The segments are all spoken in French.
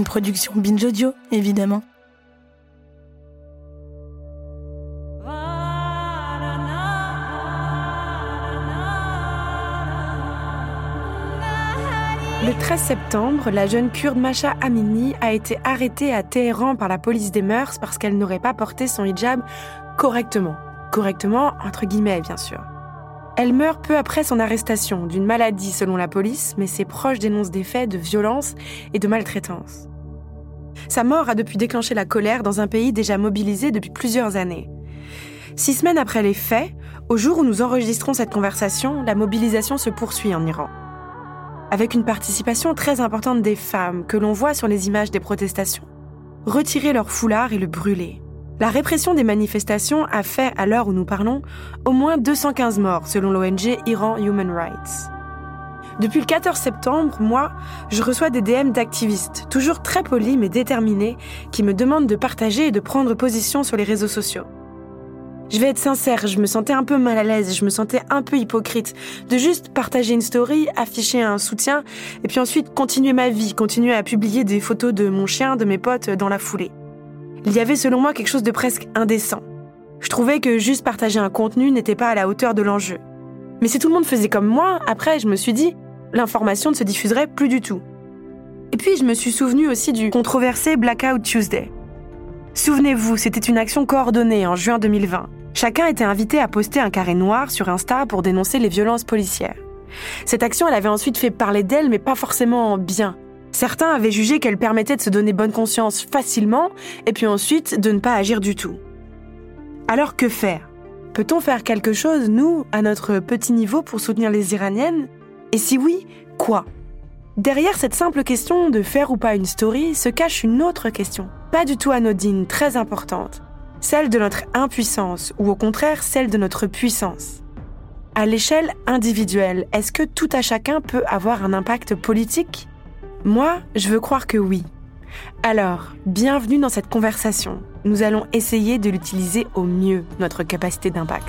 Une production Binge Audio, évidemment. Le 13 septembre, la jeune kurde Masha Amini a été arrêtée à Téhéran par la police des mœurs parce qu'elle n'aurait pas porté son hijab correctement. Correctement, entre guillemets, bien sûr. Elle meurt peu après son arrestation, d'une maladie selon la police, mais ses proches dénoncent des faits de violence et de maltraitance. Sa mort a depuis déclenché la colère dans un pays déjà mobilisé depuis plusieurs années. Six semaines après les faits, au jour où nous enregistrons cette conversation, la mobilisation se poursuit en Iran avec une participation très importante des femmes que l'on voit sur les images des protestations. Retirer leur foulard et le brûler. La répression des manifestations a fait, à l'heure où nous parlons, au moins 215 morts selon l'ONG Iran Human Rights. Depuis le 14 septembre, moi, je reçois des DM d'activistes, toujours très polis mais déterminés, qui me demandent de partager et de prendre position sur les réseaux sociaux. Je vais être sincère, je me sentais un peu mal à l'aise, je me sentais un peu hypocrite de juste partager une story, afficher un soutien, et puis ensuite continuer ma vie, continuer à publier des photos de mon chien, de mes potes dans la foulée. Il y avait selon moi quelque chose de presque indécent. Je trouvais que juste partager un contenu n'était pas à la hauteur de l'enjeu. Mais si tout le monde faisait comme moi, après je me suis dit, l'information ne se diffuserait plus du tout. Et puis je me suis souvenu aussi du controversé Blackout Tuesday. Souvenez-vous, c'était une action coordonnée en juin 2020. Chacun était invité à poster un carré noir sur Insta pour dénoncer les violences policières. Cette action, elle avait ensuite fait parler d'elle, mais pas forcément bien. Certains avaient jugé qu'elle permettait de se donner bonne conscience facilement, et puis ensuite de ne pas agir du tout. Alors que faire? Peut-on faire quelque chose, nous, à notre petit niveau, pour soutenir les Iraniennes? Et si oui, quoi? Derrière cette simple question de faire ou pas une story se cache une autre question, pas du tout anodine, très importante celle de notre impuissance ou au contraire celle de notre puissance. À l'échelle individuelle, est-ce que tout à chacun peut avoir un impact politique? Moi, je veux croire que oui. Alors, bienvenue dans cette conversation. Nous allons essayer de l'utiliser au mieux, notre capacité d'impact.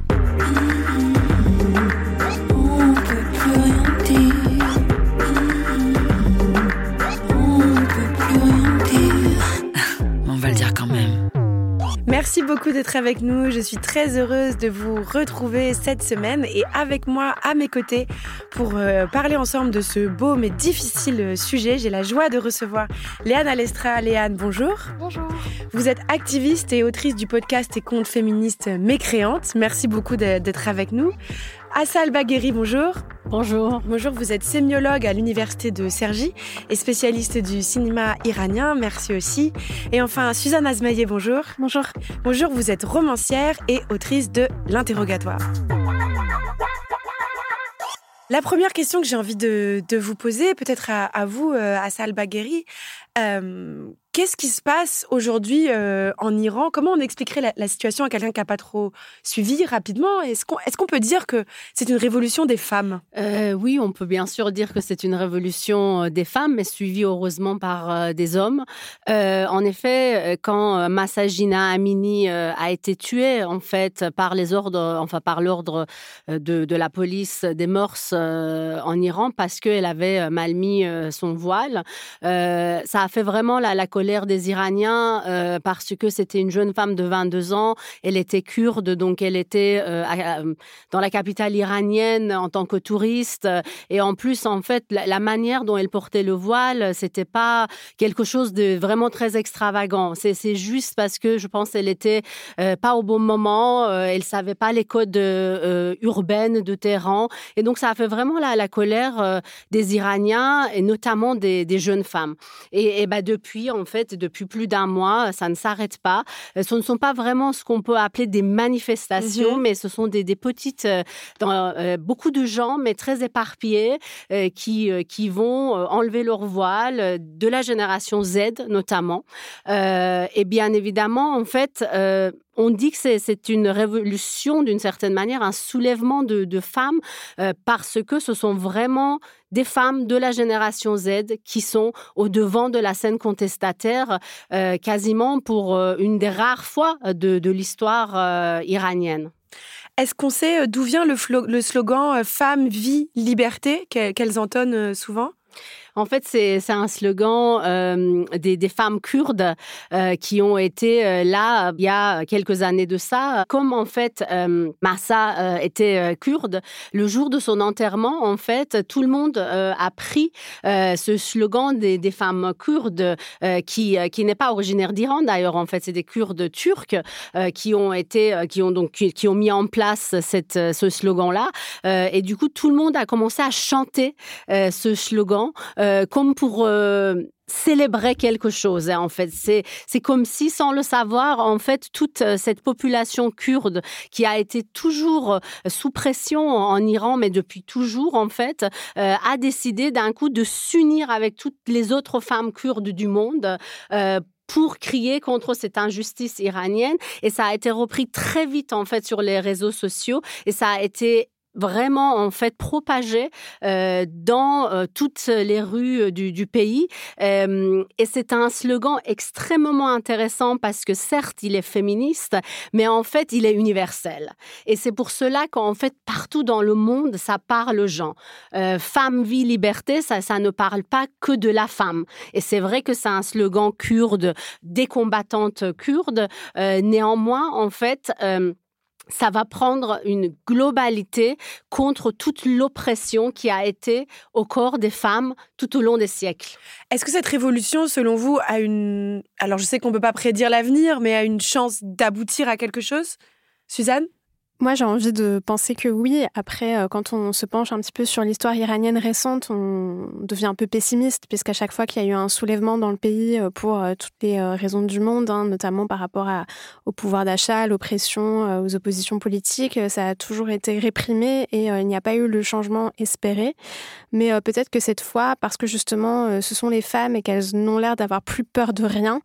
Merci beaucoup d'être avec nous. Je suis très heureuse de vous retrouver cette semaine et avec moi à mes côtés pour euh, parler ensemble de ce beau mais difficile sujet. J'ai la joie de recevoir Léane Alestra. Léane, bonjour. Bonjour. Vous êtes activiste et autrice du podcast et compte féministe Mécréante. Merci beaucoup d'être avec nous. Assal Bagheri, bonjour. Bonjour. Bonjour, vous êtes sémiologue à l'université de Cergy et spécialiste du cinéma iranien, merci aussi. Et enfin, Suzanne Azmaïe, bonjour. Bonjour. Bonjour, vous êtes romancière et autrice de L'interrogatoire. La première question que j'ai envie de, vous poser, peut-être à, vous, euh, Assal Bagheri, Qu'est-ce qui se passe aujourd'hui en Iran? Comment on expliquerait la, situation à quelqu'un qui n'a pas trop suivi rapidement? Est-ce qu'on peut dire que c'est une révolution des femmes? Oui, on peut bien sûr dire que c'est une révolution des femmes, mais suivie heureusement par des hommes. en effet, quand Massagina Amini a été tuée, en fait, par les ordres, enfin par l'ordre de, de, la police des mœurs en Iran, parce qu'elle avait mal mis son voile, ça a fait vraiment la, colère des Iraniens euh, parce que c'était une jeune femme de 22 ans. Elle était kurde, donc elle était euh, euh, dans la capitale iranienne en tant que touriste. Et en plus, en fait, la, manière dont elle portait le voile, c'était pas quelque chose de vraiment très extravagant. C'est juste parce que je pense qu'elle était pas au bon moment. elle savait pas les codes urbaines de Téhéran. Et donc, ça a fait vraiment la, la colère des Iraniens et notamment des, des jeunes femmes. Et, et bah, depuis, en fait, depuis plus d'un mois. Ça ne s'arrête pas. Ce ne sont pas vraiment ce qu'on peut appeler des manifestations, mhm. mais ce sont des, petites, dans, beaucoup de gens, mais très éparpillés, qui, qui vont enlever leur voile, de la génération Z notamment. et bien évidemment, en fait, on dit que c'est une révolution d'une certaine manière, un soulèvement de, femmes, euh, parce que ce sont vraiment des femmes de la génération Z qui sont au devant de la scène contestataire, euh, quasiment pour euh, une des rares fois de, l'histoire iranienne. Est-ce qu'on sait d'où vient le, slogan Femme, vie, liberté qu'elles entonnent souvent? En fait, c'est un slogan euh, des, femmes kurdes euh, qui ont été euh, là il y a quelques années de ça. Comme en fait Massa était kurde, le jour de son enterrement, en fait, tout le monde a pris ce slogan des, femmes kurdes qui, n'est pas originaire d'Iran d'ailleurs. En fait, c'est des Kurdes turcs qui ont été, qui ont donc qui, ont mis en place ce slogan-là. et du coup, tout le monde a commencé à chanter ce slogan euh, comme pour euh, célébrer quelque chose. Hein, en fait, c'est comme si, sans le savoir, en fait, toute euh, cette population kurde qui a été toujours sous pression en Iran, mais depuis toujours, en fait, a décidé d'un coup de s'unir avec toutes les autres femmes kurdes du monde pour crier contre cette injustice iranienne. Et ça a été repris très vite, en fait, sur les réseaux sociaux. Et ça a été vraiment en fait propagé euh, dans euh, toutes les rues euh, du, pays. et c'est un slogan extrêmement intéressant parce que certes, il est féministe, mais en fait, il est universel. Et c'est pour cela qu'en fait, partout dans le monde, ça parle aux gens. femme, vie, liberté, ça, ça ne parle pas que de la femme. Et c'est vrai que c'est un slogan kurde, des combattantes kurdes. néanmoins, en fait, ça va prendre une globalité contre toute l'oppression qui a été au corps des femmes tout au long des siècles. Est-ce que cette révolution, selon vous, a une... Alors je sais qu'on ne peut pas prédire l'avenir, mais a une chance d'aboutir à quelque chose? Suzanne? Moi, j'ai envie de penser que oui. Après, euh, quand on se penche un petit peu sur l'histoire iranienne récente, on devient un peu pessimiste, puisqu'à chaque fois qu'il y a eu un soulèvement dans le pays euh, pour euh, toutes les raisons du monde, hein, notamment par rapport au pouvoir d'achat, l'oppression, aux oppositions politiques, ça a toujours été réprimé et il n'y a pas eu le changement espéré. Mais peut-être que cette fois, parce que justement, ce sont les femmes et qu'elles n'ont l'air d'avoir plus peur de rien,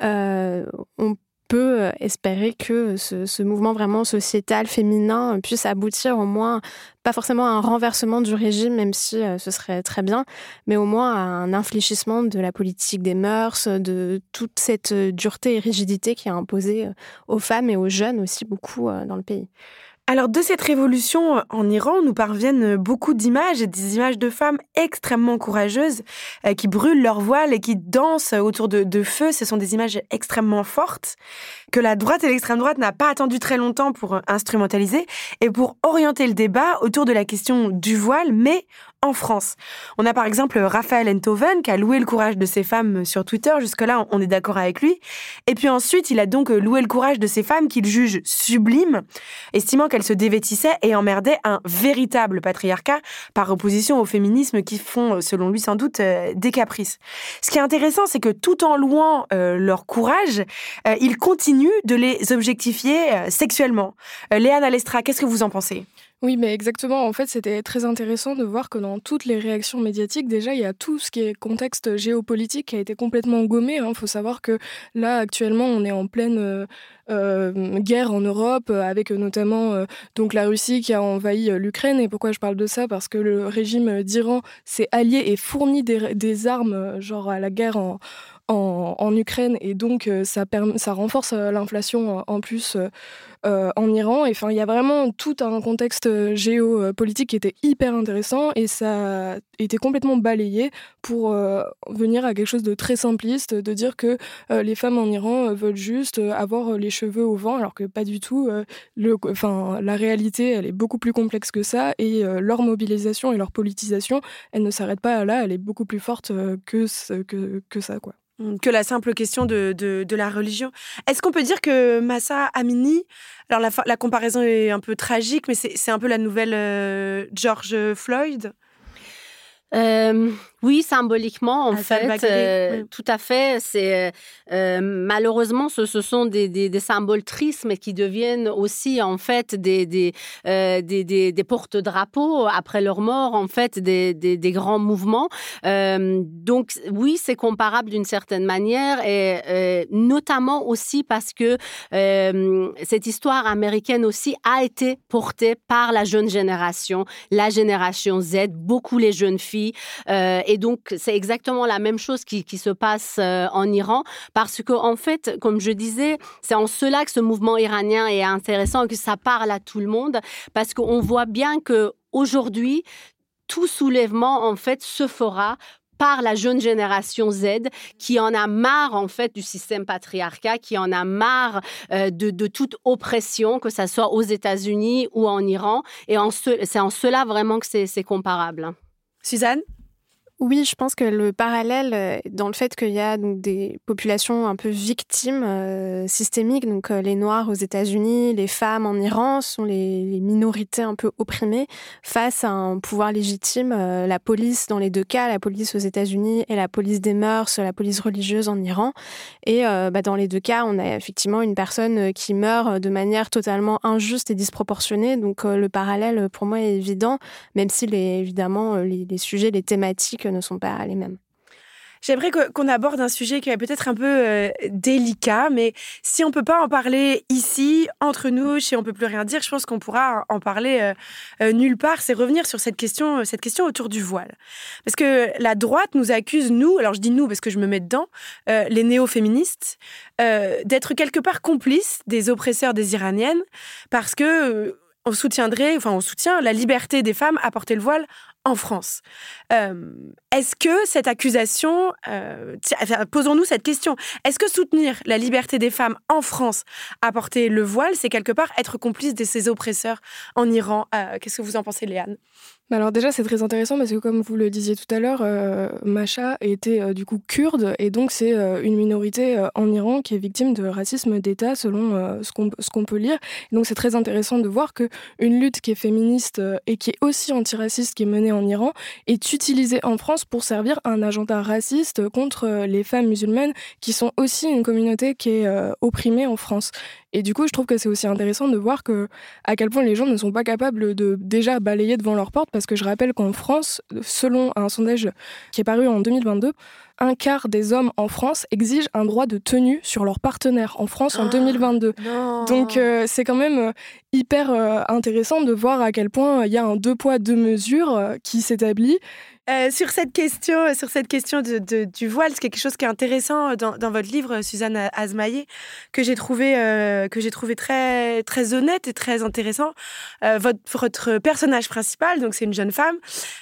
on peut euh, espérer que ce, mouvement vraiment sociétal féminin puisse aboutir au moins, pas forcément à un renversement du régime, même si euh, ce serait très bien, mais au moins à un infléchissement de la politique des mœurs, de toute cette euh, dureté et rigidité qui a imposé aux femmes et aux jeunes aussi beaucoup dans le pays. Alors de cette révolution en Iran, nous parviennent beaucoup d'images, des images de femmes extrêmement courageuses euh, qui brûlent leur voile et qui dansent autour de, de feu. Ce sont des images extrêmement fortes que la droite et l'extrême droite n'a pas attendu très longtemps pour instrumentaliser et pour orienter le débat autour de la question du voile, mais en France. On a par exemple Raphaël Enthoven qui a loué le courage de ces femmes sur Twitter. Jusque-là, on est d'accord avec lui. Et puis ensuite, il a donc loué le courage de ces femmes qu'il juge sublimes, estimant qu'elles se dévêtissaient et emmerdaient un véritable patriarcat par opposition au féminisme qui font, selon lui sans doute, euh, des caprices. Ce qui est intéressant, c'est que tout en louant euh, leur courage, euh, ils continuent de les objectifier sexuellement. Léane Alestra, qu'est-ce que vous en pensez? Oui, mais exactement. En fait, c'était très intéressant de voir que dans toutes les réactions médiatiques, déjà, il y a tout ce qui est contexte géopolitique qui a été complètement gommé. Il hein. faut savoir que là, actuellement, on est en pleine euh, euh, guerre en Europe, avec notamment euh, donc la Russie qui a envahi l'Ukraine. Et pourquoi je parle de ça? Parce que le régime d'Iran s'est allié et fournit des, armes, genre à la guerre en Ukraine et donc euh, ça, ça renforce euh, l'inflation euh, en plus en Iran. Enfin, il y a vraiment tout un contexte géopolitique qui était hyper intéressant et ça a été complètement balayé pour venir à quelque chose de très simpliste, de dire que les femmes en Iran veulent juste avoir les cheveux au vent, alors que pas du tout. enfin, la réalité, elle est beaucoup plus complexe que ça et leur mobilisation et leur politisation, elle ne s'arrête pas là, elle est beaucoup plus forte que, que, que ça, quoi. Que la simple question de, de, la religion. Est-ce qu'on peut dire que Massa Amini, alors la, comparaison est un peu tragique, mais c'est un peu la nouvelle euh, George Floyd? Euh, Oui, symboliquement, en fait, euh, tout à fait. C'est euh, malheureusement, ce, sont des, des, symboles tristes, mais qui deviennent aussi en fait des des, euh, des, des porte-drapeaux après leur mort, en fait, des, des grands mouvements. donc oui, c'est comparable d'une certaine manière, et notamment aussi parce que cette histoire américaine aussi a été portée par la jeune génération, la génération Z, beaucoup les jeunes filles. et et donc, c'est exactement la même chose qui, se passe euh, en Iran, parce qu'en en fait, comme je disais, c'est en cela que ce mouvement iranien est intéressant et que ça parle à tout le monde, parce qu'on voit bien que aujourd'hui, tout soulèvement, en fait, se fera par la jeune génération Z qui en a marre en fait du système patriarcat, qui en a marre euh, de, toute oppression, que ce soit aux États-Unis ou en Iran. Et c'est en cela vraiment que c'est comparable. Suzanne? Oui, je pense que le parallèle euh, dans le fait qu'il y a donc des populations un peu victimes euh, systémiques, donc euh, les Noirs aux États-Unis, les femmes en Iran sont les, minorités un peu opprimées face à un pouvoir légitime, la police dans les deux cas, la police aux États-Unis et la police des mœurs, la police religieuse en Iran. Et bah, dans les deux cas, on a effectivement une personne qui meurt de manière totalement injuste et disproportionnée. Donc le parallèle pour moi est évident, même si évidemment les sujets, les thématiques ne sont pas les mêmes. J'aimerais qu'on aborde un sujet qui est peut-être un peu euh, délicat, mais si on peut pas en parler ici, entre nous, chez On peut plus rien dire, je pense qu'on pourra en parler euh, euh, nulle part. C'est revenir sur cette question, cette question autour du voile, parce que la droite nous accuse nous, alors je dis nous parce que je me mets dedans, les néo-féministes, d'être quelque part complices des oppresseurs des Iraniennes, parce que on soutiendrait, enfin on soutient la liberté des femmes à porter le voile en France. est-ce que cette accusation, euh, posons-nous cette question, est-ce que soutenir la liberté des femmes en France à porter le voile, c'est quelque part être complice de ces oppresseurs en Iran euh, Qu'est-ce que vous en pensez, Léane? Alors déjà, c'est très intéressant parce que comme vous le disiez tout à l'heure, euh, Macha était euh, du coup kurde et donc c'est euh, une minorité en Iran qui est victime de racisme d'État selon ce qu'on peut lire. donc c'est très intéressant de voir que une lutte qui est féministe et qui est aussi antiraciste qui est menée en Iran est utilisée en France pour servir un agenda raciste contre les femmes musulmanes qui sont aussi une communauté qui est opprimée en France. Et du coup, je trouve que c'est aussi intéressant de voir que à quel point les gens ne sont pas capables de déjà balayer devant leur porte, parce que je rappelle qu'en France, selon un sondage qui est paru en 2022, un quart des hommes en France exigent un droit de tenue sur leur partenaire en France en 2022. Ah, Donc euh, c'est quand même euh, hyper euh, intéressant de voir à quel point il y a un deux poids deux mesures qui s'établit euh, sur cette question, euh, sur cette question de, du voile, c'est quelque chose qui est intéressant euh, dans, dans votre livre, Suzanne Azmaillé, que j'ai trouvé, que j'ai trouvé très, très honnête et très intéressant. votre, votre personnage principal, donc c'est une jeune femme,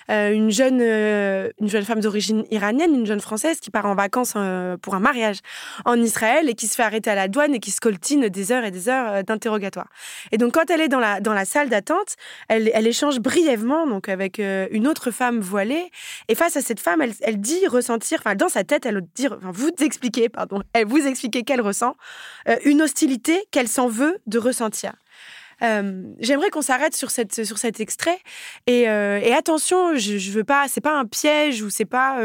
une jeune, une jeune femme d'origine iranienne, une jeune française qui part en vacances pour un mariage en Israël et qui se fait arrêter à la douane et qui se coltine des heures et des heures d'interrogatoire. Et donc quand elle est dans la, dans la salle d'attente, elle, elle échange brièvement donc avec une autre femme voilée et face à cette femme, elle, dit ressentir, enfin dans sa tête, elle dit, enfin, vous expliquez, pardon, elle vous qu'elle ressent euh, une hostilité qu'elle s'en veut de ressentir. Euh, j'aimerais qu'on s'arrête sur, cette, sur cet extrait. Et, euh, attention, je, je, veux pas, c'est pas un piège ou c'est pas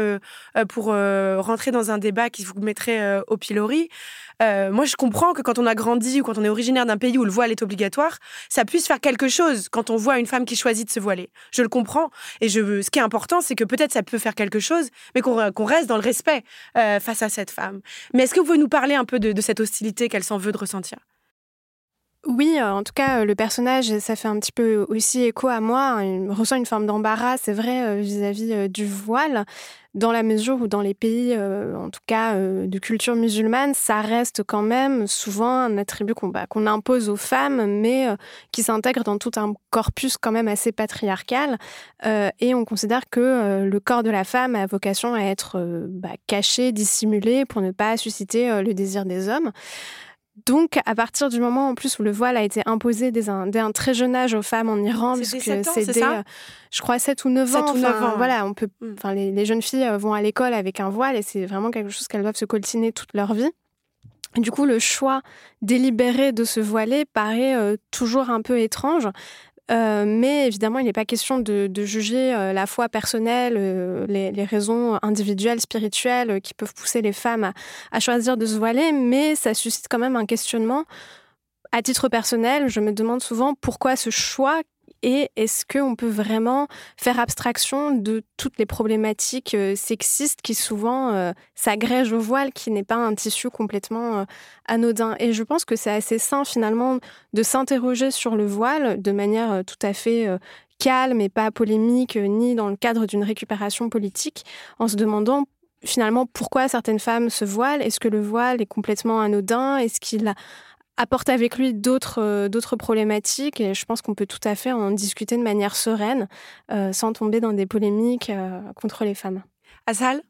pour rentrer dans un débat qui vous mettrait au pilori. Euh, moi, je comprends que quand on a grandi ou quand on est originaire d'un pays où le voile est obligatoire, ça puisse faire quelque chose quand on voit une femme qui choisit de se voiler. Je le comprends. Et je, ce qui est important, c'est que peut-être ça peut faire quelque chose, mais qu'on reste dans le respect euh, face à cette femme. Mais est-ce que vous pouvez nous parler un peu de, cette hostilité qu'elle s'en veut de ressentir? Oui, en tout cas, le personnage, ça fait un petit peu aussi écho à moi. Il ressent une forme d'embarras, c'est vrai, euh, vis-à-vis du voile dans la mesure où dans les pays, euh, en tout cas euh, de culture musulmane, ça reste quand même souvent un attribut qu'on bah, impose aux femmes, mais euh, qui s'intègre dans tout un corpus quand même assez patriarcal. et on considère que le corps de la femme a vocation à être bah, caché, dissimulé, pour ne pas susciter le désir des hommes. Donc, à partir du moment en plus où le voile a été imposé dès un, très jeune âge aux femmes en Iran, puisque c'est dès, euh, je crois, 7 ou 9 ans. Voilà, on peut, mm. enfin, les, jeunes filles euh, vont à l'école avec un voile et c'est vraiment quelque chose qu'elles doivent se coltiner toute leur vie. Du coup, le choix délibéré de se voiler paraît euh, toujours un peu étrange. Mais évidemment, il n'est pas question de, juger la foi personnelle, les, raisons individuelles, spirituelles qui peuvent pousser les femmes à choisir de se voiler, mais ça suscite quand même un questionnement. À titre personnel, je me demande souvent pourquoi ce choix et est-ce qu'on peut vraiment faire abstraction de toutes les problématiques euh, sexistes qui souvent euh, s'agrègent au voile, qui n'est pas un tissu complètement euh, anodin? Et je pense que c'est assez sain finalement de s'interroger sur le voile de manière tout à fait calme et pas polémique, ni dans le cadre d'une récupération politique, en se demandant finalement pourquoi certaines femmes se voilent? Est-ce que le voile est complètement anodin? Est-ce qu'il apporte avec lui d'autres euh, d'autres problématiques et je pense qu'on peut tout à fait en discuter de manière sereine euh, sans tomber dans des polémiques euh, contre les femmes. Asal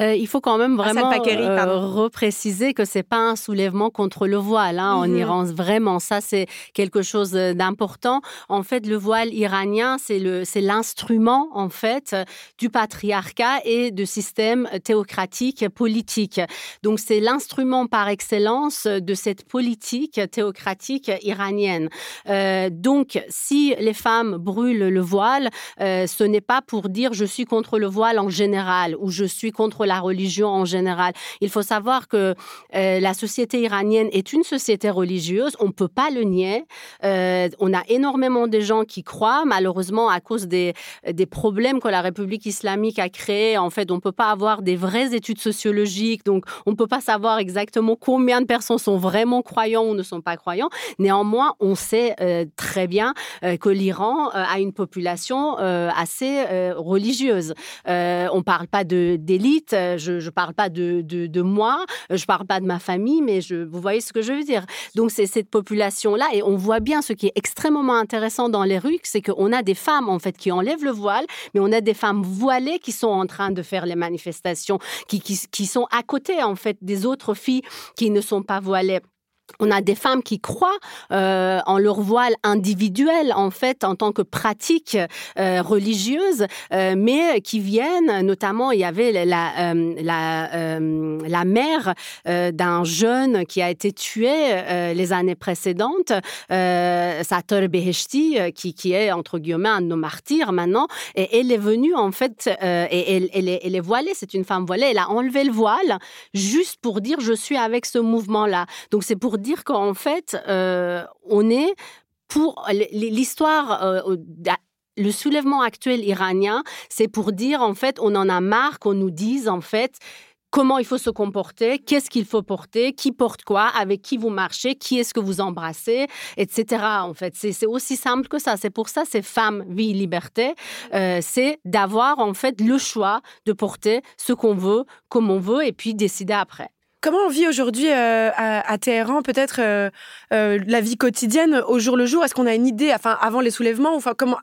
euh, il faut quand même vraiment euh, repréciser que c'est pas un soulèvement contre le voile hein, en mm-hmm. Iran. Vraiment, ça c'est quelque chose d'important. En fait, le voile iranien, c'est le c'est l'instrument en fait du patriarcat et du système théocratique politique. Donc c'est l'instrument par excellence de cette politique théocratique iranienne. Euh, donc si les femmes brûlent le voile, euh, ce n'est pas pour dire je suis contre le voile en général ou je suis contre la religion en général. Il faut savoir que euh, la société iranienne est une société religieuse, on ne peut pas le nier. Euh, on a énormément de gens qui croient, malheureusement, à cause des, des problèmes que la République islamique a créés. En fait, on ne peut pas avoir des vraies études sociologiques, donc on ne peut pas savoir exactement combien de personnes sont vraiment croyants ou ne sont pas croyants. Néanmoins, on sait euh, très bien que l'Iran a une population assez religieuse. on ne parle pas d'élite, je ne parle pas de, moi, euh, je ne parle pas de ma famille, mais je, vous voyez ce que je veux dire. Donc, c'est cette population-là. Et on voit bien ce qui est extrêmement intéressant dans les rues, c'est qu'on a des femmes, en fait, qui enlèvent le voile, mais on a des femmes voilées qui sont en train de faire les manifestations, qui, qui, qui sont à côté, en fait, des autres filles qui ne sont pas voilées on a des femmes qui croient euh, en leur voile individuel, en fait, en tant que pratique euh, religieuse, euh, mais qui viennent, notamment, il y avait la, la, la mère d'un jeune qui a été tué les années précédentes, Sator Beheshti, qui, qui est, entre guillemets, un de nos martyrs maintenant, et elle est venue, en fait, et elle, est, elle est voilée, c'est une femme voilée, elle a enlevé le voile juste pour dire je suis avec ce mouvement-là. Donc c'est pour dire qu'en fait, euh, on est pour l'histoire. Euh, le soulèvement actuel iranien, c'est pour dire en fait, on en a marre qu'on nous dise en fait comment il faut se comporter, qu'est-ce qu'il faut porter, qui porte quoi, avec qui vous marchez, qui est-ce que vous embrassez, etc. En fait, c'est aussi simple que ça. C'est pour ça, c'est femme, vie, liberté. Euh, c'est d'avoir en fait le choix de porter ce qu'on veut, comme on veut, et puis décider après. Comment on vit aujourd'hui euh, à, Téhéran, peut-être euh, euh, la vie quotidienne au jour le jour? Est-ce qu'on a une idée, enfin avant les soulèvements, enfin comment,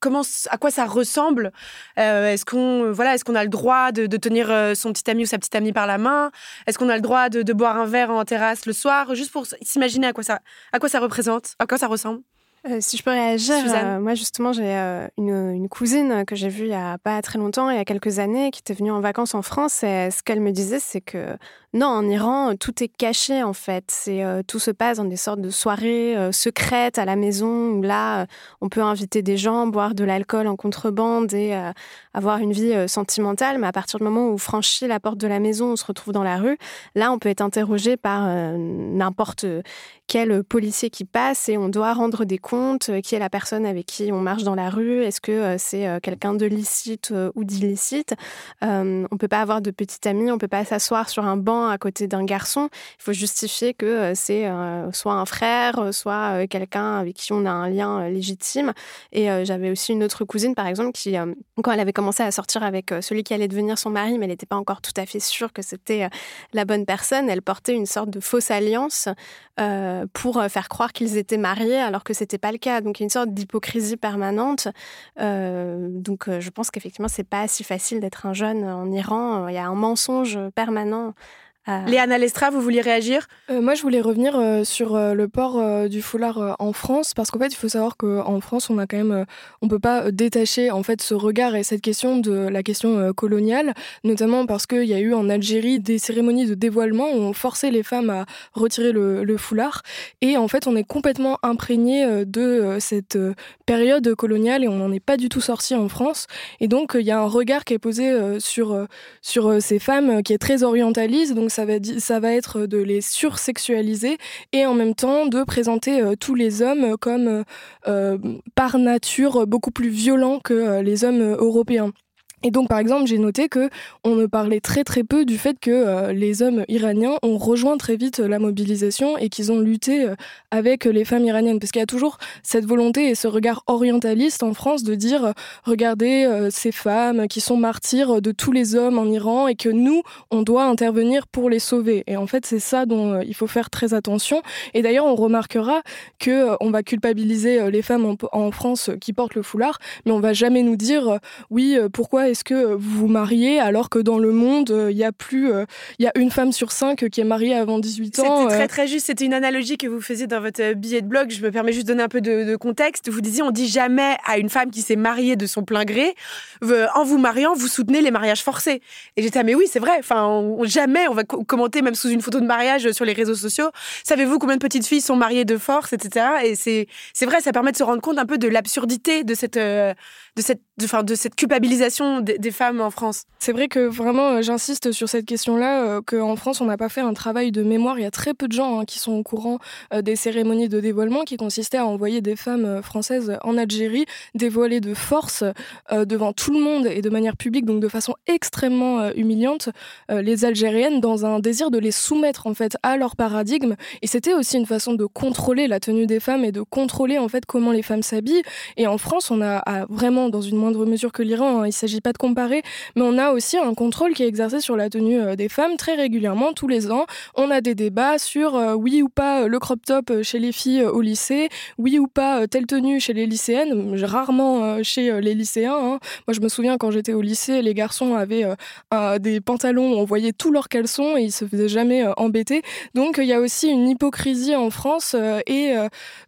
comment, à quoi ça ressemble? Est-ce qu'on, voilà, est-ce qu'on a le droit de, tenir son petit ami ou sa petite amie par la main? Est-ce qu'on a le droit de, de, boire un verre en terrasse le soir? Juste pour s'imaginer à quoi ça, à quoi ça représente, à quoi ça ressemble. Euh, si je peux réagir, euh, moi justement j'ai euh, une, une, cousine que j'ai vue il y a pas très longtemps, il y a quelques années, qui était venue en vacances en France. Et ce qu'elle me disait, c'est que non, en Iran, tout est caché en fait. C'est tout se passe dans des sortes de soirées secrètes à la maison où là, on peut inviter des gens, boire de l'alcool en contrebande et avoir une vie sentimentale. Mais à partir du moment où on franchit la porte de la maison, on se retrouve dans la rue. Là, on peut être interrogé par n'importe quel policier qui passe et on doit rendre des comptes, euh, qui est la personne avec qui on marche dans la rue, est-ce que euh, c'est euh, quelqu'un de licite ou d'illicite? on ne peut pas avoir de petit ami, on peut pas s'asseoir sur un banc à côté d'un garçon. Il faut justifier que c'est soit un frère, soit quelqu'un avec qui on a un lien légitime. Et j'avais aussi une autre cousine, par exemple, qui, quand elle avait commencé à sortir avec celui qui allait devenir son mari, mais elle n'était pas encore tout à fait sûre que c'était la bonne personne, elle portait une sorte de fausse alliance pour faire croire qu'ils étaient mariés alors que c'était pas le cas. Donc il y a une sorte d'hypocrisie permanente. Euh, donc je pense qu'effectivement c'est pas si facile d'être un jeune en Iran. Il y a un mensonge permanent Léana Lestra, vous vouliez réagir? Moi, je voulais revenir sur le port du foulard en France, parce qu'en fait, il faut savoir qu'en France, on a quand même, on peut pas détacher en fait ce regard et cette question de la question coloniale, notamment parce qu'il y a eu en Algérie des cérémonies de dévoilement où on forçait les femmes à retirer le, le foulard, et en fait, on est complètement imprégné de cette période coloniale et on n'en est pas du tout sorti en France, et donc il y a un regard qui est posé sur sur ces femmes qui est très orientaliste, donc ça va, être de les sursexualiser et en même temps de présenter euh, tous les hommes comme euh, euh, par nature beaucoup plus violents que les hommes européens. Et donc, par exemple, j'ai noté que on ne parlait très très peu du fait que euh, les hommes iraniens ont rejoint très vite la mobilisation et qu'ils ont lutté euh, avec les femmes iraniennes. Parce qu'il y a toujours cette volonté et ce regard orientaliste en France de dire euh, regardez ces femmes qui sont martyrs de tous les hommes en Iran et que nous, on doit intervenir pour les sauver. Et en fait, c'est ça dont il faut faire très attention. Et d'ailleurs, on remarquera que on va culpabiliser les femmes en, en, France qui portent le foulard, mais on va jamais nous dire oui, pourquoi est-ce que vous vous mariez alors que dans le monde, euh, il y a plus, euh, il y a une femme sur cinq qui est mariée avant 18 ans C'était très euh. très juste. C'était une analogie que vous faisiez dans votre billet de blog. Je me permets juste de donner un peu de, contexte. Vous disiez, on dit jamais à une femme qui s'est mariée de son plein gré, en vous mariant, vous soutenez les mariages forcés. Et j'étais, ah, mais oui, c'est vrai. Enfin, jamais on va commenter même sous une photo de mariage sur les réseaux sociaux. Savez-vous combien de petites filles sont mariées de force, etc. Et c'est c'est vrai, ça permet de se rendre compte un peu de l'absurdité de cette de cette de, de cette culpabilisation des, femmes en France. C'est vrai que vraiment, euh, j'insiste sur cette question-là, euh, qu'en France, on n'a pas fait un travail de mémoire. Il y a très peu de gens hein, qui sont au courant euh, des cérémonies de dévoilement qui consistaient à envoyer des femmes françaises en Algérie, dévoiler de force devant tout le monde et de manière publique, donc de façon extrêmement humiliante, les Algériennes dans un désir de les soumettre en fait à leur paradigme. Et c'était aussi une façon de contrôler la tenue des femmes et de contrôler en fait comment les femmes s'habillent. Et en France, on a vraiment, dans une moindre mesure que l'Iran, hein, il ne s'agit pas de comparer, mais on a aussi un contrôle qui est exercé sur la tenue euh, des femmes très régulièrement, tous les ans. On a des débats sur euh, oui ou pas euh, le crop top chez les filles au lycée, oui ou pas telle tenue chez les lycéennes, rarement chez les lycéens. Hein. Moi, je me souviens quand j'étais au lycée, les garçons avaient des pantalons où on voyait tous leurs caleçons et ils se faisaient jamais embêter. Donc, il y a aussi une hypocrisie en France et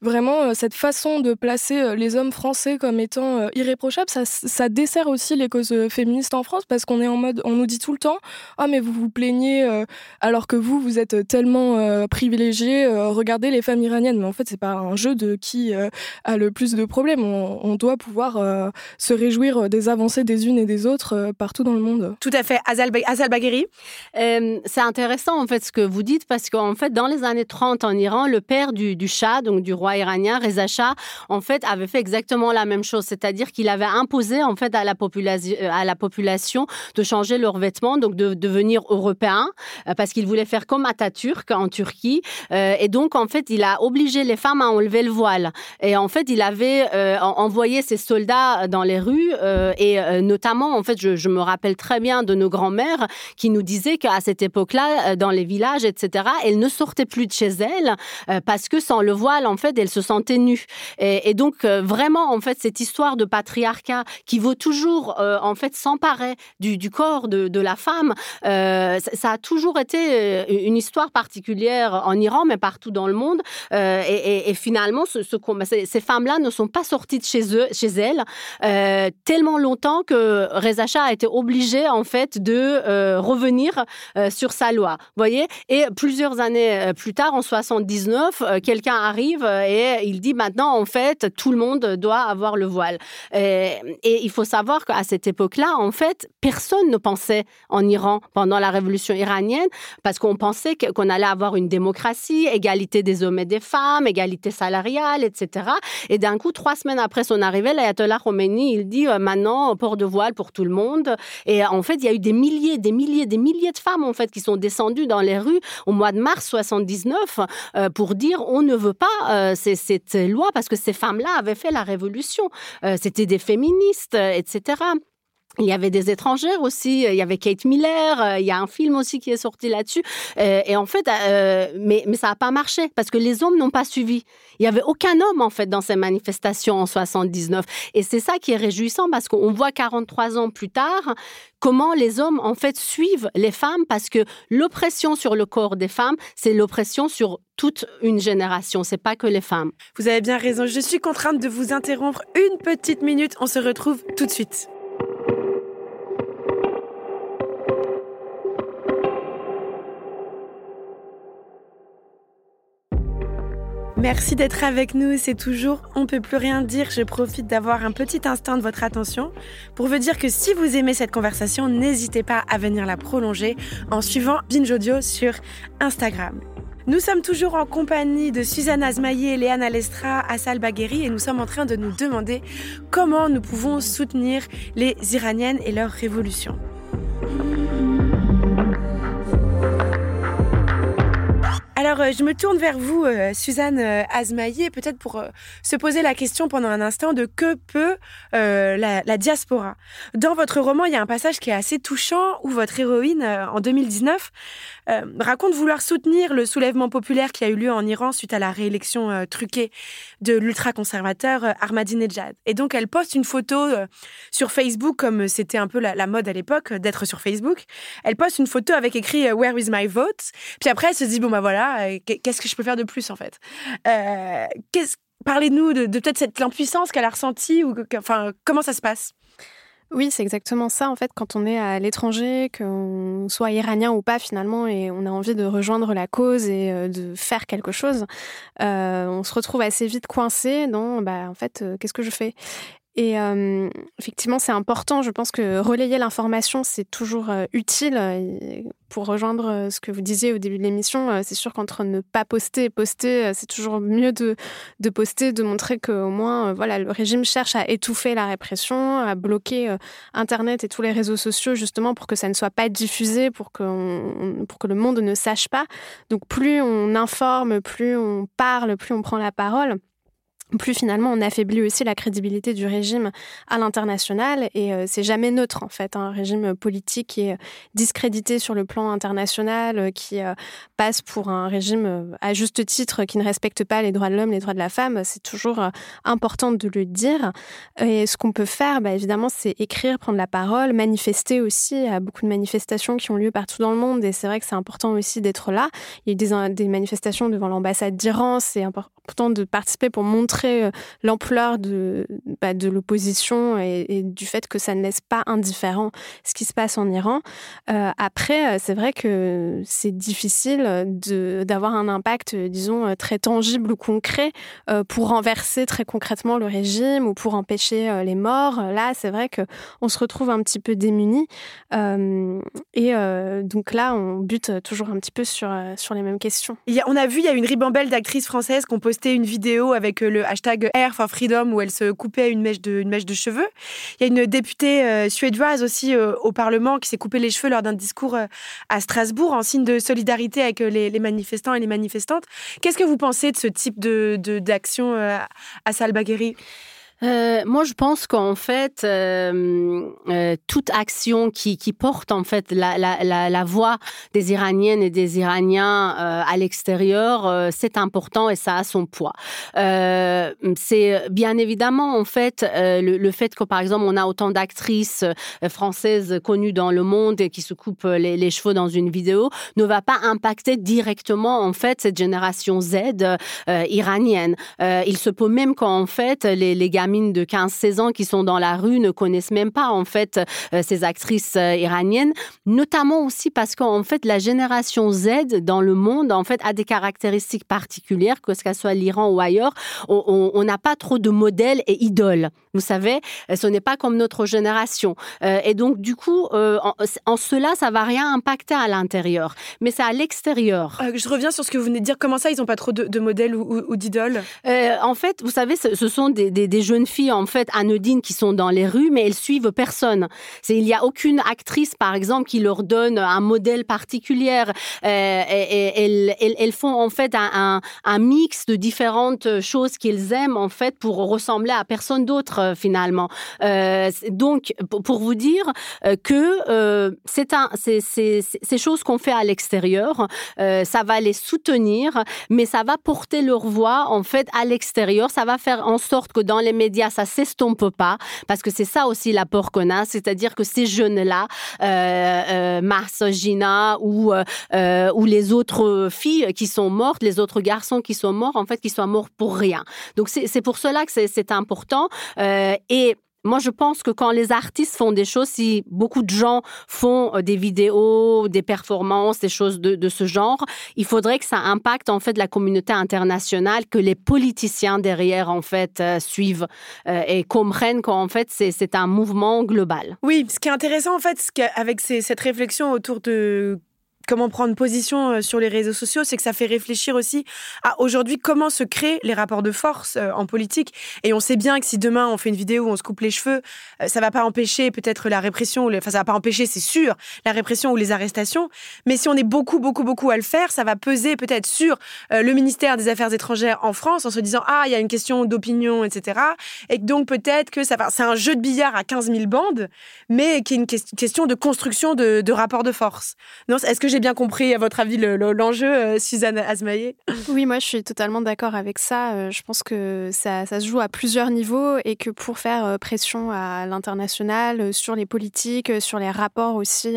vraiment cette façon de placer les hommes français comme étant irréprochables, ça, ça dessert aussi les causes féministes en France parce qu'on est en mode, on nous dit tout le temps, ah mais vous vous plaignez euh, alors que vous vous êtes tellement euh, privilégiés, euh, regardez les femmes iraniennes. Mais en fait c'est pas un jeu de qui a le plus de problèmes. On, doit pouvoir se réjouir des avancées des unes et des autres partout dans le monde. Tout à fait, Azal, Azal Bagheri. c'est intéressant en fait ce que vous dites parce qu'en fait dans les années 30 en Iran, le père du, du Shah, donc du roi iranien Reza Shah, en fait avait fait exactement la même chose, c'est-à-dire qu'il avait imposé en fait à la population à la population de changer leurs vêtements, donc de devenir européens, euh, parce qu'il voulait faire comme Atatürk en Turquie. Euh, et donc, en fait, il a obligé les femmes à enlever le voile. Et en fait, il avait euh, envoyé ses soldats dans les rues, et notamment, en fait, je, me rappelle très bien de nos grands-mères qui nous disaient qu'à cette époque-là, dans les villages, etc., elles ne sortaient plus de chez elles parce que sans le voile, en fait, elles se sentaient nues. Et, et donc, vraiment, en fait, cette histoire de patriarcat qui vaut toujours, en fait, s'emparer du, corps de, la femme. Euh, ça, a toujours été euh, une histoire particulière en Iran, mais partout dans le monde. Euh, et, finalement, ce, ce, ces, femmes-là ne sont pas sorties de chez, eux, chez elles tellement longtemps que Reza Shah a été obligé, en fait, de revenir sur sa loi. voyez? Et plusieurs années plus tard, en 79, quelqu'un arrive et il dit maintenant, en fait, tout le monde doit avoir le voile. Et il faut savoir qu'à cette époque-là, en fait, personne ne pensait en Iran pendant la révolution iranienne parce qu'on pensait qu'on allait avoir une démocratie, égalité des hommes et des femmes, égalité salariale, etc. Et d'un coup, trois semaines après son arrivée, l'ayatollah Khomeini, il dit euh, maintenant port de voile pour tout le monde. Et en fait, il y a eu des milliers, des milliers, des milliers de femmes en fait qui sont descendues dans les rues au mois de mars 79 euh, pour dire on ne veut pas euh, cette loi parce que ces femmes-là avaient fait la révolution. C'était des féministes, etc. il y avait des étrangères aussi, il y avait Kate Miller, euh, il y a un film aussi qui est sorti là-dessus. Euh, et en fait, euh, mais, mais ça n'a pas marché parce que les hommes n'ont pas suivi. Il n'y avait aucun homme en fait dans ces manifestations en 79. Et c'est ça qui est réjouissant parce qu'on voit 43 ans plus tard comment les hommes en fait suivent les femmes parce que l'oppression sur le corps des femmes, c'est l'oppression sur toute une génération, c'est pas que les femmes. Vous avez bien raison, je suis contrainte de vous interrompre une petite minute, on se retrouve tout de suite. Merci d'être avec nous, c'est toujours On peut plus rien dire. Je profite d'avoir un petit instant de votre attention pour vous dire que si vous aimez cette conversation, n'hésitez pas à venir la prolonger en suivant Binge Audio sur Instagram. Nous sommes toujours en compagnie de Suzanne Azmaïe, Léane Alestra, Assal Bagheri et nous sommes en train de nous demander comment nous pouvons soutenir les Iraniennes et leur révolution. Alors, euh, je me tourne vers vous, euh, Suzanne euh, Azmaïe, peut-être pour se poser la question pendant un instant de que peut la, la, diaspora. Dans votre roman, il y a un passage qui est assez touchant où votre héroïne, en 2019, raconte vouloir soutenir le soulèvement populaire qui a eu lieu en Iran suite à la réélection truquée de l'ultra-conservateur Ahmadinejad. Et donc, elle poste une photo sur Facebook, comme c'était un peu la, la mode à l'époque d'être sur Facebook. Elle poste une photo avec écrit Where is my vote? Puis après, elle se dit, bon, bah voilà, euh, qu'est-ce que je peux faire de plus en fait? Euh, Parlez-nous de, peut-être cette impuissance qu'elle a ressentie ou enfin comment ça se passe? Oui, c'est exactement ça. En fait, quand on est à l'étranger, qu'on soit iranien ou pas finalement, et on a envie de rejoindre la cause et euh, de faire quelque chose, on se retrouve assez vite coincé dans, bah, en fait, qu'est-ce que je fais? Et effectivement, c'est important. Je pense que relayer l'information, c'est toujours utile. pour rejoindre ce que vous disiez au début de l'émission, c'est sûr qu'entre ne pas poster et poster, c'est toujours mieux de, de poster, de montrer qu'au moins, voilà, le régime cherche à étouffer la répression, à bloquer Internet et tous les réseaux sociaux, justement, pour que ça ne soit pas diffusé, pour que, pour que le monde ne sache pas. Donc, plus on informe, plus on parle, plus on prend la parole plus finalement on affaiblit aussi la crédibilité du régime à l'international et euh, c'est jamais neutre en fait un régime politique qui est discrédité sur le plan international euh, qui euh, passe pour un régime à juste titre qui ne respecte pas les droits de l'homme les droits de la femme c'est toujours important de le dire. Et ce qu'on peut faire bah, évidemment c'est écrire prendre la parole manifester aussi. Il y a beaucoup de manifestations qui ont lieu partout dans le monde et c'est vrai que c'est important aussi d'être là. Il y a des manifestations devant l'ambassade d'Iran. C'est important de participer pour montrer euh, l'ampleur de, bah, de l'opposition et, du fait que ça ne laisse pas indifférent ce qui se passe en Iran. Euh, après, euh, c'est vrai que c'est difficile d'avoir un impact, disons, très tangible ou concret pour renverser très concrètement le régime ou pour empêcher les morts. Là, c'est vrai qu'on se retrouve un petit peu démunis. et donc là, on bute toujours un petit peu sur, sur les mêmes questions. Il on a vu, il y a une ribambelle d'actrices françaises qui ont posté une vidéo avec le hashtag Air for Freedom où elle se coupait une mèche de, cheveux. Il y a une députée euh, suédoise aussi euh, au Parlement qui s'est coupé les cheveux lors d'un discours euh, à Strasbourg en signe de solidarité avec les, manifestants et les manifestantes. Qu'est-ce que vous pensez de ce type de, d'action à Salbagheri euh, moi, je pense qu'en fait, euh, euh, toute action qui, porte en fait la, voix des Iraniennes et des Iraniens à l'extérieur, c'est important et ça a son poids. c'est bien évidemment en fait le, le, fait que par exemple on a autant d'actrices françaises connues dans le monde et qui se coupent les, les, cheveux dans une vidéo ne va pas impacter directement en fait cette génération Z iranienne. il se peut même qu'en fait les, les gamins de 15-16 ans qui sont dans la rue ne connaissent même pas en fait euh, ces actrices euh, iraniennes, notamment aussi parce qu'en fait la génération Z dans le monde en fait a des caractéristiques particulières, que ce soit l'Iran ou ailleurs, on n'a pas trop de modèles et idoles. Vous savez, euh, ce n'est pas comme notre génération. et donc du coup, en, cela, ça va rien impacter à l'intérieur, mais c'est à l'extérieur. je reviens sur ce que vous venez de dire. Comment ça, ils n'ont pas trop de, modèles ou, ou, d'idoles? En fait, vous savez, ce, sont des, des, des jeunes filles en fait anodines qui sont dans les rues, mais elles suivent personne. Il y a aucune actrice par exemple qui leur donne un modèle particulier. Euh, et, elles, font en fait un, un, mix de différentes choses qu'ils aiment en fait pour ressembler à personne d'autre euh, finalement. Euh, donc pour vous dire que c'est un, c'est ces choses qu'on fait à l'extérieur, ça va les soutenir, mais ça va porter leur voix en fait à l'extérieur. Ça va faire en sorte que dans les médias ça s'estompe pas, parce que c'est ça aussi l'apport qu'on a, c'est-à-dire que ces jeunes-là, euh, Mars, Gina ou euh, ou les autres filles qui sont mortes, les autres garçons qui sont morts, en fait, qui sont morts pour rien. Donc c'est pour cela que c'est important. Euh, et moi, je pense que quand les artistes font des choses, si beaucoup de gens font euh, des vidéos, des performances, des choses de, ce genre, il faudrait que ça impacte en fait la communauté internationale, que les politiciens derrière en fait suivent et comprennent qu'en fait c'est un mouvement global. Oui, ce qui est intéressant en fait, avec cette réflexion autour de comment prendre position euh, sur les réseaux sociaux, c'est que ça fait réfléchir aussi à aujourd'hui comment se créent les rapports de force euh, en politique. Et on sait bien que si demain on fait une vidéo où on se coupe les cheveux, euh, ça va pas empêcher peut-être la répression, enfin ça va pas empêcher, c'est sûr, la répression ou les arrestations. Mais si on est beaucoup, beaucoup, beaucoup à le faire, ça va peser peut-être sur le ministère des Affaires étrangères en France en se disant ah il y a une question d'opinion, etc. Et donc peut-être que ça va, c'est un jeu de billard à 15 000 bandes, mais qui est une question de construction de, de rapports de force. Est-ce que bien compris, à votre avis, l'enjeu, euh, Suzanne Asmaillé Oui, moi, je suis totalement d'accord avec ça. Euh, je pense que ça, se joue à plusieurs niveaux et que pour faire euh, pression à l'international, sur les politiques, sur les rapports aussi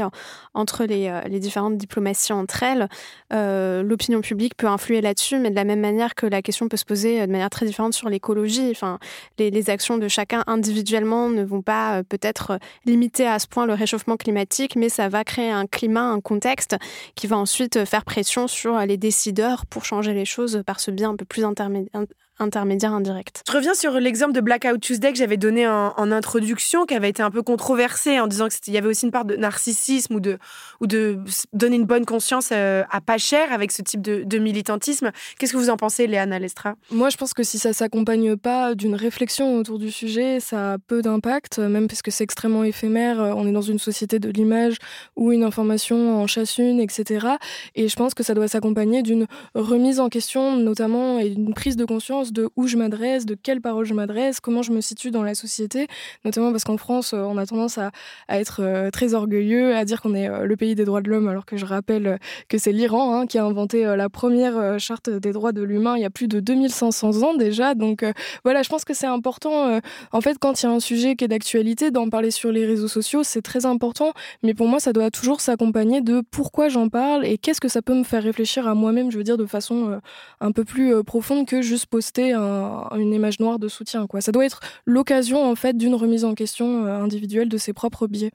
entre les, différentes diplomaties entre elles, l'opinion publique peut influer là-dessus, mais de la même manière que la question peut se poser de manière très différente sur l'écologie. Enfin, les, actions de chacun individuellement ne vont pas peut-être limiter à ce point le réchauffement climatique, mais ça va créer un climat, un contexte qui va ensuite faire pression sur les décideurs pour changer les choses par ce biais un peu plus intermédiaire intermédiaire indirect. Je reviens sur l'exemple de Blackout Tuesday que j'avais donné en, introduction, qui avait été un peu controversé en disant qu'il y avait aussi une part de narcissisme ou de, ou de donner une bonne conscience euh, à pas cher avec ce type de, militantisme. Qu'est-ce que vous en pensez, Léane Alestra Moi, je pense que si ça s'accompagne pas d'une réflexion autour du sujet, ça a peu d'impact, même parce que c'est extrêmement éphémère. On est dans une société de l'image où une information en chasse une, etc. Et je pense que ça doit s'accompagner d'une remise en question, notamment, et d'une prise de conscience de où je m'adresse, de quelles paroles je m'adresse, comment je me situe dans la société, notamment parce qu'en France, euh, on a tendance à, être euh, très orgueilleux, à dire qu'on est euh, le pays des droits de l'homme, alors que je rappelle que c'est l'Iran hein, qui a inventé la première charte des droits de l'humain il y a plus de 2500 ans déjà. Donc voilà, je pense que c'est important, en fait, quand il y a un sujet qui est d'actualité, d'en parler sur les réseaux sociaux, c'est très important, mais pour moi, ça doit toujours s'accompagner de pourquoi j'en parle et qu'est-ce que ça peut me faire réfléchir à moi-même, je veux dire, de façon un peu plus profonde que juste poster une image noire de soutien. Quoi. Ça doit être l'occasion en fait d'une remise en question euh, individuelle de ses propres biais.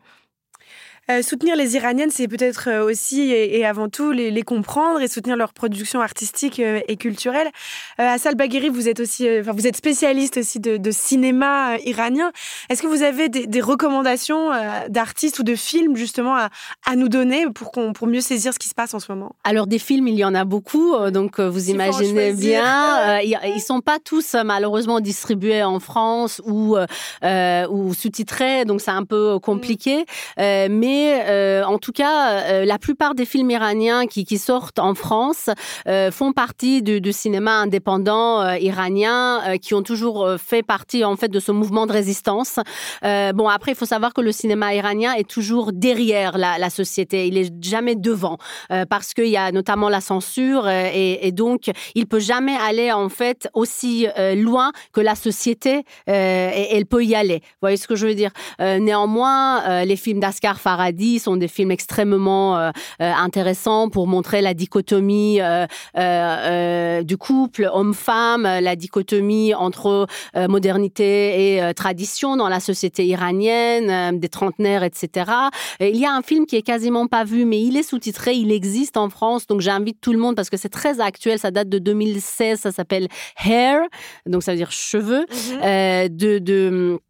Euh, soutenir les Iraniennes, c'est peut-être euh, aussi et, avant tout les, comprendre et soutenir leur production artistique euh, et culturelle. Assal Bagheri, vous êtes aussi, enfin, vous êtes spécialiste aussi de, cinéma iranien. Est-ce que vous avez des, recommandations d'artistes ou de films justement à, nous donner pour, qu'on, pour mieux saisir ce qui se passe en ce moment? Alors des films, il y en a beaucoup, donc vous imaginez bien. ils sont pas tous malheureusement distribués en France ou, ou sous-titrés, donc c'est un peu compliqué. mais euh, en tout cas, euh, la plupart des films iraniens qui, sortent en France euh, font partie du, cinéma indépendant iranien, qui ont toujours fait partie en fait de ce mouvement de résistance. bon, après, il faut savoir que le cinéma iranien est toujours derrière la, société. Il est jamais devant parce qu'il y a notamment la censure et, donc il peut jamais aller en fait aussi loin que la société et elle peut y aller. Vous voyez ce que je veux dire? Néanmoins, les films d'Asghar Farhadi dit sont des films extrêmement euh, euh, intéressants pour montrer la dichotomie euh, du couple homme-femme, la dichotomie entre modernité et tradition dans la société iranienne, des trentenaires, etc. il y a un film qui est quasiment pas vu, mais il est sous-titré, il existe en France, donc j'invite tout le monde parce que c'est très actuel, ça date de 2016, ça s'appelle Hair, donc ça veut dire cheveux, mm-hmm. de de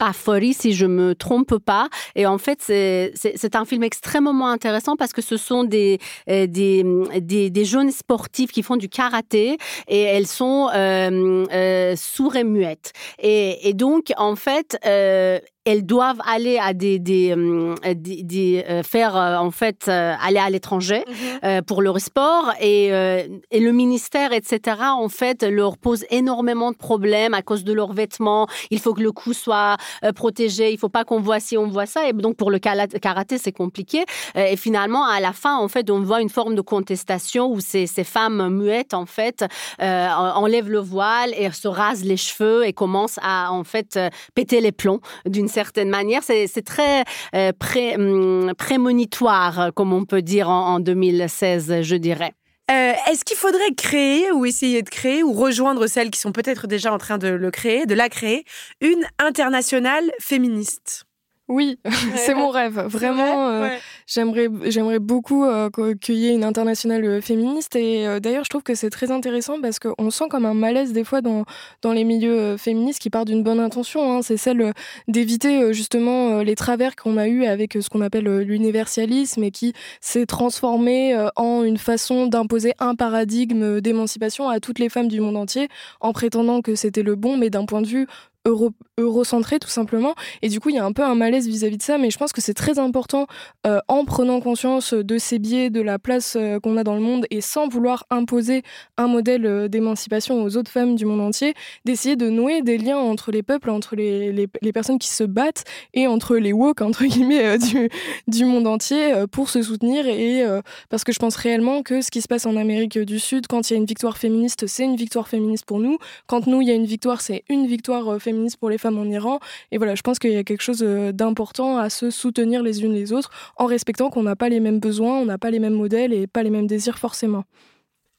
Rafori, si je me trompe pas. Et en fait, c'est un film extrêmement intéressant parce que ce sont des, euh, des, des, des jeunes sportifs qui font du karaté et elles sont euh, euh, sourds et muettes. Et, et donc, en fait, euh, elles doivent aller à des, des, euh, des, euh, faire euh, en fait aller à l'étranger mhm. pour leur sport. Et, et, le ministère etc en fait leur pose énormément de problèmes à cause de leurs vêtements. Il faut que le cou soit protégé. Il faut pas qu'on voit ci on voit ça. Et donc pour le karaté c'est compliqué. Et finalement à la fin en fait on voit une forme de contestation où ces, ces femmes muettes en fait euh, enlèvent le voile et se rasent les cheveux et commencent à en fait péter les plombs d'une certaine manière. C'est très euh, hum, prémonitoire, comme on peut dire en, 2016, je dirais. Euh, est-ce qu'il faudrait créer ou essayer de créer ou rejoindre celles qui sont peut-être déjà en train de le créer, de la créer, une internationale féministe? Oui, c'est mon rêve. Vraiment, euh, j'aimerais, j'aimerais beaucoup euh, qu'il y ait une internationale euh, féministe. Et d'ailleurs, je trouve que c'est très intéressant parce qu'on sent comme un malaise des fois dans, dans les milieux féministes qui part d'une bonne intention. Hein. C'est celle d'éviter justement les travers qu'on a eu avec ce qu'on appelle l'universalisme et qui s'est transformé en une façon d'imposer un paradigme d'émancipation à toutes les femmes du monde entier en prétendant que c'était le bon, mais d'un point de vue euro, eurocentré tout simplement. Et du coup, il y a un peu un malaise vis-à-vis de ça, mais je pense que c'est très important euh, prenant conscience de ces biais, de la place euh, qu'on a dans le monde et sans vouloir imposer un modèle euh, d'émancipation aux autres femmes du monde entier, d'essayer de nouer des liens entre les peuples, entre les, les, personnes qui se battent et entre les woke, entre guillemets, du, du monde entier pour se soutenir. Et parce que je pense réellement que ce qui se passe en Amérique du Sud, quand il y a une victoire féministe, c'est une victoire féministe pour nous. Quand nous, il y a une victoire, c'est une victoire féministe pour les femmes en Iran. Et voilà, je pense qu'il y a quelque chose euh, d'important à se soutenir les unes les autres en respectant qu'on n'a pas les mêmes besoins, on n'a pas les mêmes modèles et pas les mêmes désirs forcément.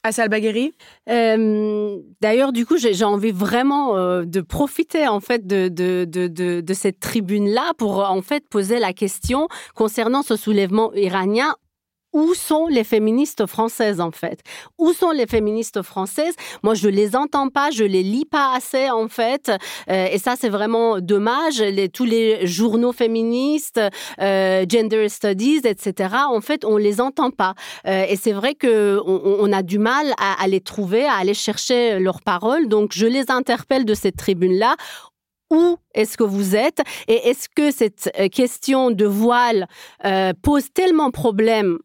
Assal Bagheri? Euh, D'ailleurs, du coup, j'ai envie vraiment euh, de profiter en fait de, de, de, de cette tribune-là pour en fait poser la question concernant ce soulèvement iranien où sont les féministes françaises en fait? Où sont les féministes françaises? Moi, je les entends pas, je les lis pas assez en fait, euh, et ça c'est vraiment dommage. Les, tous les journaux féministes, euh, gender studies, etc. En fait, on les entend pas, euh, et c'est vrai que on, a du mal à, à les trouver, à aller chercher leurs paroles. Donc, je les interpelle de cette tribune là où est-ce que vous êtes? Et est-ce que cette question de voile pose tellement problème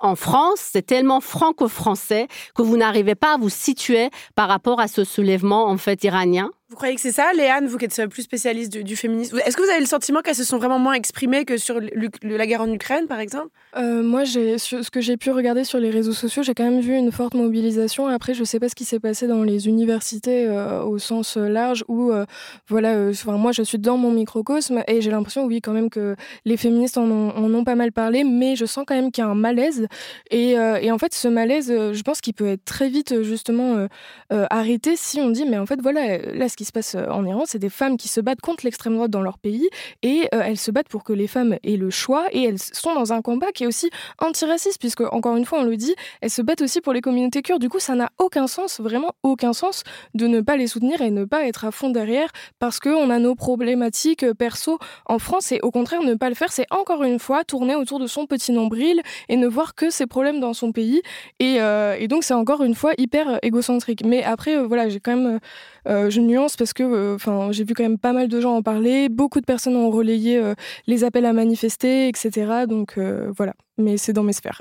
en France, c'est tellement franco-français que vous n'arrivez pas à vous situer par rapport à ce soulèvement en fait iranien vous croyez que c'est ça, Léane, vous qui êtes plus spécialiste du, féminisme Est-ce que vous avez le sentiment qu'elles se sont vraiment moins exprimées que sur la guerre en Ukraine, par exemple? Euh, Moi, ce que j'ai pu regarder sur les réseaux sociaux, j'ai quand même vu une forte mobilisation. Après, je ne sais pas ce qui s'est passé dans les universités euh, au sens large, où, euh, voilà, moi, je suis dans mon microcosme et j'ai l'impression, oui, quand même que les féministes en ont, pas mal parlé, mais je sens quand même qu'il y a un malaise. Et, et en fait, ce malaise, je pense qu'il peut être très vite, justement, arrêté si on dit, mais en fait, voilà, là, ce qui se passe euh, en Iran, c'est des femmes qui se battent contre l'extrême droite dans leur pays et euh, elles se battent pour que les femmes aient le choix et elles sont dans un combat qui est aussi antiraciste puisque, encore une fois, on le dit, elles se battent aussi pour les communautés kurdes. Du coup, ça n'a aucun sens, vraiment aucun sens de ne pas les soutenir et ne pas être à fond derrière parce qu'on a nos problématiques euh, perso en France et au contraire, ne pas le faire, c'est encore une fois tourner autour de son petit nombril et ne voir que ses problèmes dans son pays. Et, et donc, c'est encore une fois hyper égocentrique. Mais après, voilà, j'ai quand même, je nuance parce que euh, enfin j'ai vu quand même pas mal de gens en parler, beaucoup de personnes ont relayé euh, les appels à manifester, etc. Donc euh, voilà, mais c'est dans mes sphères.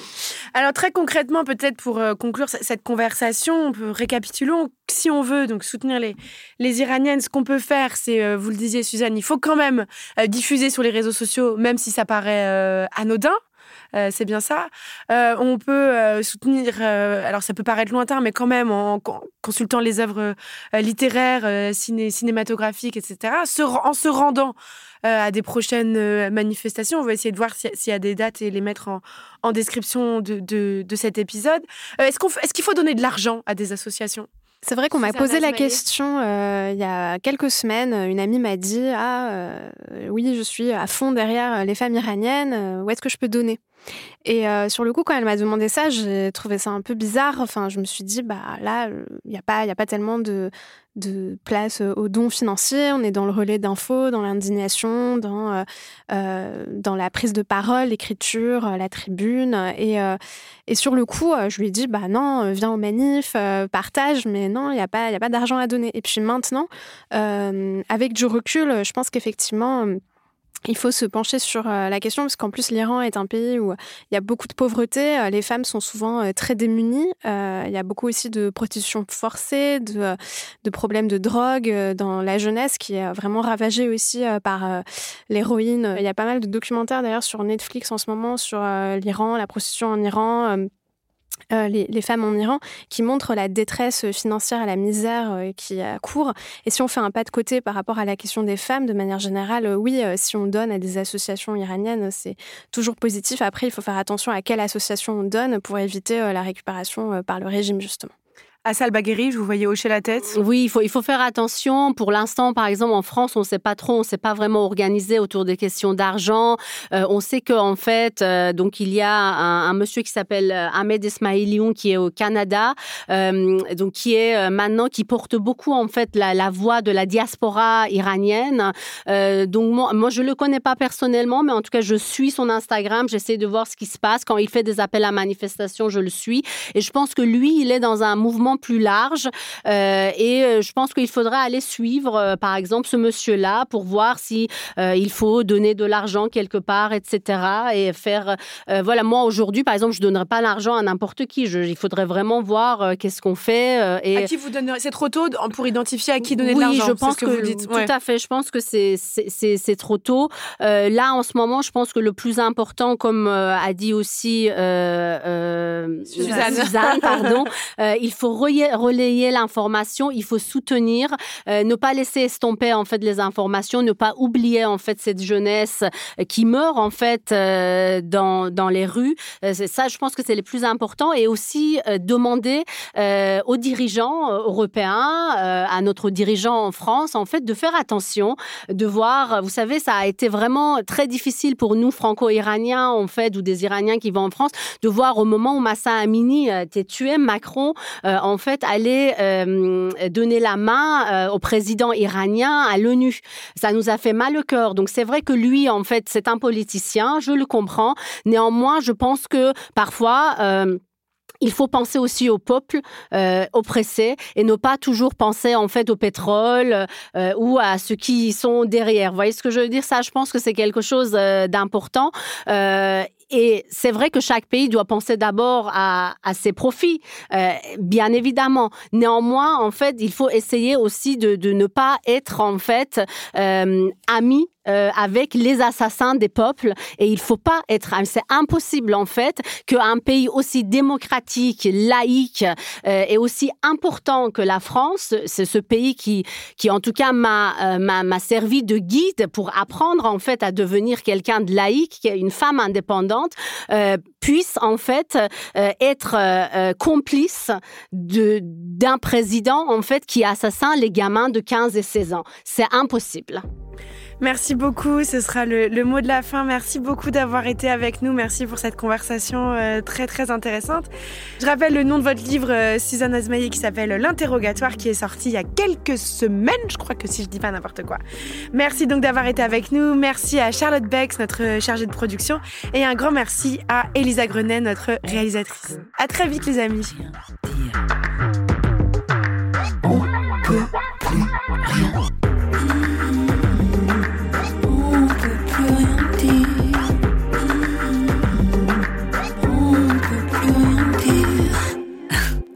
Alors très concrètement, peut-être pour conclure cette conversation, récapitulons si on veut donc soutenir les, les Iraniennes, ce qu'on peut faire, c'est, vous le disiez Suzanne, il faut quand même diffuser sur les réseaux sociaux, même si ça paraît anodin. Euh, c'est bien ça. Euh, on peut euh, soutenir, alors ça peut paraître lointain, mais quand même en, consultant les œuvres littéraires, cinématographiques, etc., en se rendant à des prochaines manifestations. On va essayer de voir s'il y a des dates et les mettre en, description de, cet épisode. Est-ce qu'il faut donner de l'argent à des associations? C'est vrai qu'on m'a posé la question il y a quelques semaines. Une amie m'a dit Ah, oui, je suis à fond derrière les femmes iraniennes. où est-ce que je peux donner? Et sur le coup, quand elle m'a demandé ça, j'ai trouvé ça un peu bizarre. Enfin, je me suis dit, bah là, il n'y a, pas, a pas tellement de, de place aux dons financiers. On est dans le relais d'infos, dans l'indignation, dans, dans la prise de parole, l'écriture, la tribune. Et, et sur le coup, je lui ai dit, bah non, viens au manif, partage, mais non, il n'y a pas, a pas d'argent à donner. Et puis maintenant, avec du recul, je pense qu'effectivement, il faut se pencher sur euh, la question parce qu'en plus l'Iran est un pays où il y a beaucoup de pauvreté, euh, les femmes sont souvent euh, très démunies, il y a beaucoup aussi de prostitution forcée, de, de problèmes de drogue dans la jeunesse qui est vraiment ravagée aussi par l'héroïne. Il y a pas mal de documentaires d'ailleurs sur Netflix en ce moment sur l'Iran, la prostitution en Iran. Euh, les, femmes en Iran, qui montrent la détresse financière et la misère euh, qui court. Et si on fait un pas de côté par rapport à la question des femmes, de manière générale, euh, oui, si on donne à des associations iraniennes, c'est toujours positif. Après, il faut faire attention à quelle association on donne pour éviter la récupération par le régime, justement. Assal Bagheri, je vous voyais hocher la tête. Oui, il faut, il faut faire attention. Pour l'instant, par exemple, en France, on ne sait pas trop, on ne s'est pas vraiment organisé autour des questions d'argent. Euh, on sait qu'en fait, euh, donc il y a un, monsieur qui s'appelle euh, Ahmed Esmaïlioun qui est au Canada, donc qui est maintenant, qui porte beaucoup en fait la, voix de la diaspora iranienne. donc moi, moi, je le connais pas personnellement, mais en tout cas, je suis son Instagram, j'essaie de voir ce qui se passe. Quand il fait des appels à manifestation, je le suis. Et je pense que lui, il est dans un mouvement plus large. Euh, et euh, je pense qu'il faudra aller suivre, euh, par exemple, ce monsieur-là pour voir si il faut donner de l'argent quelque part, etc. Et faire. voilà, moi aujourd'hui, par exemple, je donnerais pas l'argent à n'importe qui. il faudrait vraiment voir qu'est-ce qu'on fait. et... À qui vous donnerez C'est trop tôt pour identifier à qui donner de l'argent. Oui, je pense que, vous dites. tout à fait. Je pense que c'est c'est trop tôt. là, en ce moment, je pense que le plus important, comme a dit aussi Suzanne. Suzanne, pardon, il faut relayer l'information, il faut soutenir, euh, ne pas laisser estomper en fait les informations, ne pas oublier en fait cette jeunesse euh, qui meurt en fait euh, dans, dans les rues. ça, je pense que c'est le plus important et aussi demander aux dirigeants européens, à notre dirigeant en France, en fait, de faire attention, de voir. Vous savez, ça a été vraiment très difficile pour nous franco-iraniens en fait ou des Iraniens qui vont en France de voir au moment où Massa Amini était tué, Macron en en fait aller euh, donner la main euh, au président iranien à l'ONU. Ça nous a fait mal au cœur. Donc c'est vrai que lui, en fait, c'est un politicien, je le comprends. Néanmoins, je pense que parfois... Euh, il faut penser aussi au peuple oppressé et ne pas toujours penser en fait au pétrole ou à ceux qui sont derrière. Vous voyez ce que je veux dire? Ça, je pense que c'est quelque chose d'important. Et c'est vrai que chaque pays doit penser d'abord à, ses profits, euh, bien évidemment. Néanmoins, en fait, il faut essayer aussi de, ne pas être en fait euh, amis euh, avec les assassins des peuples et il faut pas être c'est impossible en fait qu'un pays aussi démocratique laïque et aussi important que la France c'est ce pays qui qui en tout cas m'a m'a servi de guide pour apprendre en fait à devenir quelqu'un de laïque une femme indépendante puisse en fait être complice de d'un président en fait qui assassine les gamins de 15 et 16 ans. C'est impossible Merci beaucoup, ce sera le, mot de la fin. Merci beaucoup d'avoir été avec nous. Merci pour cette conversation euh, très très intéressante. Je rappelle le nom de votre livre, euh, Suzanne qui s'appelle L'interrogatoire, qui est sorti il y a quelques semaines, je crois que si je dis pas n'importe quoi. Merci donc d'avoir été avec nous. Merci à Charlotte Bex, notre chargée de production, et un grand merci à Elisa Grenet, notre réalisatrice. À très vite les amis.